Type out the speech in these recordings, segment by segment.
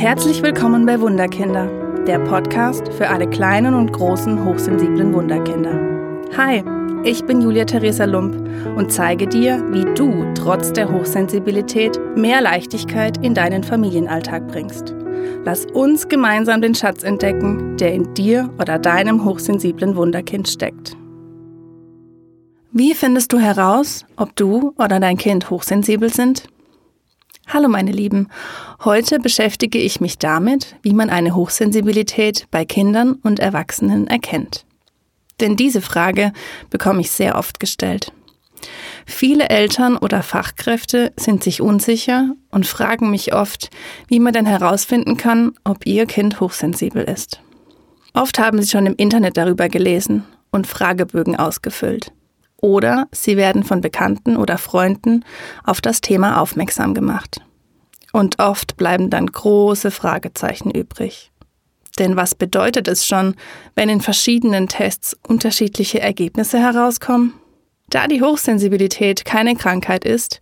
Herzlich willkommen bei Wunderkinder, der Podcast für alle kleinen und großen hochsensiblen Wunderkinder. Hi, ich bin Julia Theresa Lump und zeige dir, wie du trotz der Hochsensibilität mehr Leichtigkeit in deinen Familienalltag bringst. Lass uns gemeinsam den Schatz entdecken, der in dir oder deinem hochsensiblen Wunderkind steckt. Wie findest du heraus, ob du oder dein Kind hochsensibel sind? Hallo meine Lieben, heute beschäftige ich mich damit, wie man eine Hochsensibilität bei Kindern und Erwachsenen erkennt. Denn diese Frage bekomme ich sehr oft gestellt. Viele Eltern oder Fachkräfte sind sich unsicher und fragen mich oft, wie man denn herausfinden kann, ob ihr Kind hochsensibel ist. Oft haben sie schon im Internet darüber gelesen und Fragebögen ausgefüllt oder sie werden von Bekannten oder Freunden auf das Thema aufmerksam gemacht. Und oft bleiben dann große Fragezeichen übrig. Denn was bedeutet es schon, wenn in verschiedenen Tests unterschiedliche Ergebnisse herauskommen? Da die Hochsensibilität keine Krankheit ist,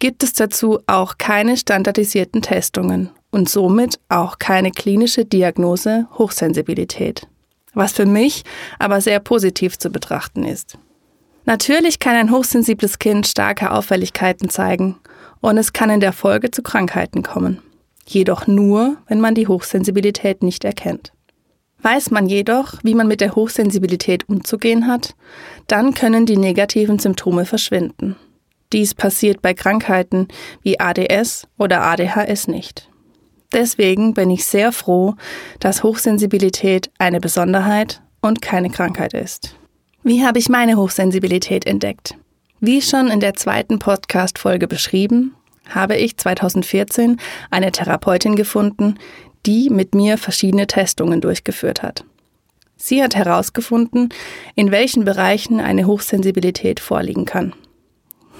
gibt es dazu auch keine standardisierten Testungen und somit auch keine klinische Diagnose Hochsensibilität. Was für mich aber sehr positiv zu betrachten ist. Natürlich kann ein hochsensibles Kind starke Auffälligkeiten zeigen und es kann in der Folge zu Krankheiten kommen. Jedoch nur, wenn man die Hochsensibilität nicht erkennt. Weiß man jedoch, wie man mit der Hochsensibilität umzugehen hat, dann können die negativen Symptome verschwinden. Dies passiert bei Krankheiten wie ADS oder ADHS nicht. Deswegen bin ich sehr froh, dass Hochsensibilität eine Besonderheit und keine Krankheit ist. Wie habe ich meine Hochsensibilität entdeckt? Wie schon in der zweiten Podcast-Folge beschrieben, habe ich 2014 eine Therapeutin gefunden, die mit mir verschiedene Testungen durchgeführt hat. Sie hat herausgefunden, in welchen Bereichen eine Hochsensibilität vorliegen kann.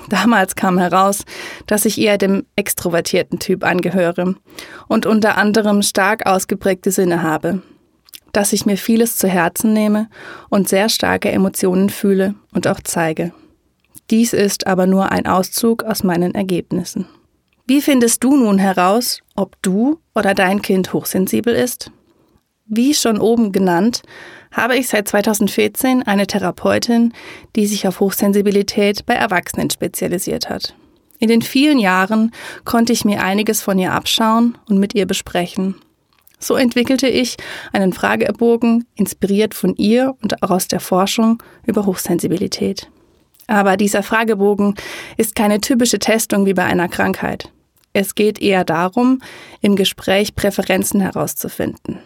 Damals kam heraus, dass ich eher dem extrovertierten Typ angehöre und unter anderem stark ausgeprägte Sinne habe, dass ich mir vieles zu Herzen nehme und sehr starke Emotionen fühle und auch zeige. Dies ist aber nur ein Auszug aus meinen Ergebnissen. Wie findest du nun heraus, ob du oder dein Kind hochsensibel ist? Wie schon oben genannt, habe ich seit 2014 eine Therapeutin, die sich auf Hochsensibilität bei Erwachsenen spezialisiert hat. In den vielen Jahren konnte ich mir einiges von ihr abschauen und mit ihr besprechen so entwickelte ich einen Fragebogen, inspiriert von ihr und auch aus der Forschung über Hochsensibilität. Aber dieser Fragebogen ist keine typische Testung wie bei einer Krankheit. Es geht eher darum, im Gespräch Präferenzen herauszufinden.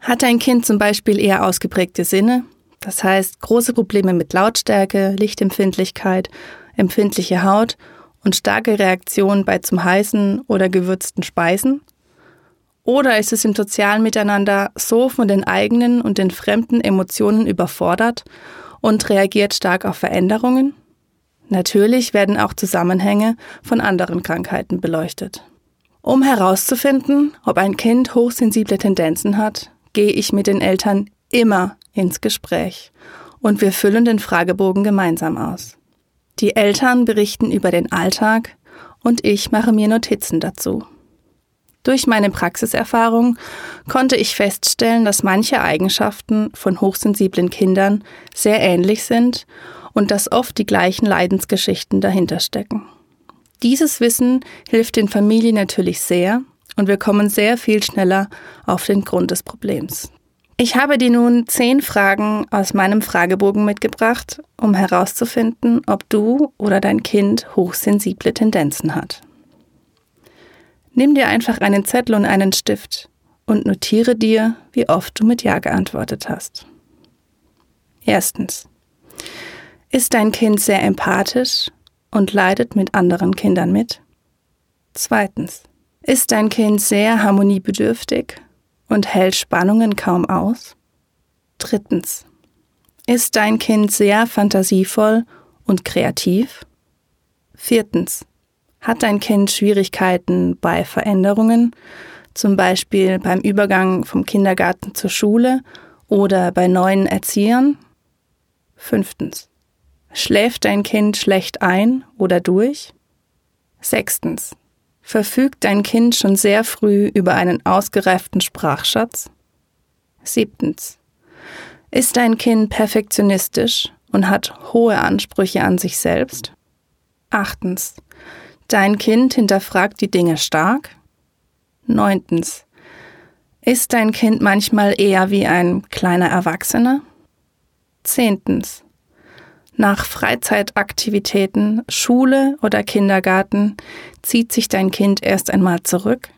Hat ein Kind zum Beispiel eher ausgeprägte Sinne, das heißt große Probleme mit Lautstärke, Lichtempfindlichkeit, empfindliche Haut und starke Reaktionen bei zum heißen oder gewürzten Speisen? Oder ist es im sozialen Miteinander so von den eigenen und den fremden Emotionen überfordert und reagiert stark auf Veränderungen? Natürlich werden auch Zusammenhänge von anderen Krankheiten beleuchtet. Um herauszufinden, ob ein Kind hochsensible Tendenzen hat, gehe ich mit den Eltern immer ins Gespräch und wir füllen den Fragebogen gemeinsam aus. Die Eltern berichten über den Alltag und ich mache mir Notizen dazu. Durch meine Praxiserfahrung konnte ich feststellen, dass manche Eigenschaften von hochsensiblen Kindern sehr ähnlich sind und dass oft die gleichen Leidensgeschichten dahinter stecken. Dieses Wissen hilft den Familien natürlich sehr und wir kommen sehr viel schneller auf den Grund des Problems. Ich habe dir nun zehn Fragen aus meinem Fragebogen mitgebracht, um herauszufinden, ob du oder dein Kind hochsensible Tendenzen hat. Nimm dir einfach einen Zettel und einen Stift und notiere dir, wie oft du mit Ja geantwortet hast. Erstens. Ist dein Kind sehr empathisch und leidet mit anderen Kindern mit? Zweitens. Ist dein Kind sehr harmoniebedürftig und hält Spannungen kaum aus? Drittens. Ist dein Kind sehr fantasievoll und kreativ? Viertens. Hat dein Kind Schwierigkeiten bei Veränderungen, zum Beispiel beim Übergang vom Kindergarten zur Schule oder bei neuen Erziehern? Fünftens. Schläft dein Kind schlecht ein oder durch? Sechstens. Verfügt dein Kind schon sehr früh über einen ausgereiften Sprachschatz? Siebtens. Ist dein Kind perfektionistisch und hat hohe Ansprüche an sich selbst? Achtens. Dein Kind hinterfragt die Dinge stark? Neuntens. Ist dein Kind manchmal eher wie ein kleiner Erwachsener? Zehntens. Nach Freizeitaktivitäten, Schule oder Kindergarten zieht sich dein Kind erst einmal zurück?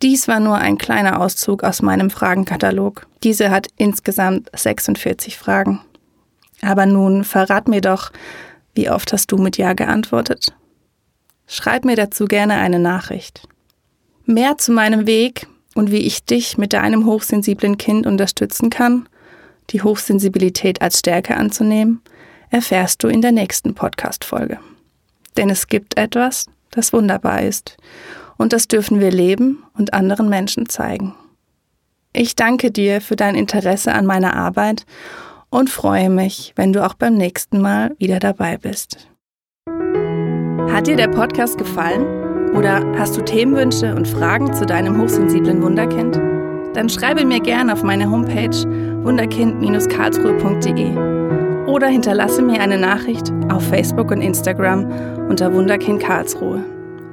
Dies war nur ein kleiner Auszug aus meinem Fragenkatalog. Diese hat insgesamt 46 Fragen. Aber nun verrat mir doch, wie oft hast du mit Ja geantwortet? Schreib mir dazu gerne eine Nachricht. Mehr zu meinem Weg und wie ich dich mit deinem hochsensiblen Kind unterstützen kann, die Hochsensibilität als Stärke anzunehmen, erfährst du in der nächsten Podcast-Folge. Denn es gibt etwas, das wunderbar ist. Und das dürfen wir leben und anderen Menschen zeigen. Ich danke dir für dein Interesse an meiner Arbeit und freue mich, wenn du auch beim nächsten Mal wieder dabei bist. Hat dir der Podcast gefallen? Oder hast du Themenwünsche und Fragen zu deinem hochsensiblen Wunderkind? Dann schreibe mir gerne auf meine Homepage wunderkind-karlsruhe.de oder hinterlasse mir eine Nachricht auf Facebook und Instagram unter Wunderkind Karlsruhe.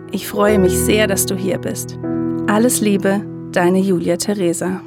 Ich freue mich sehr, dass du hier bist. Alles Liebe, deine Julia Theresa.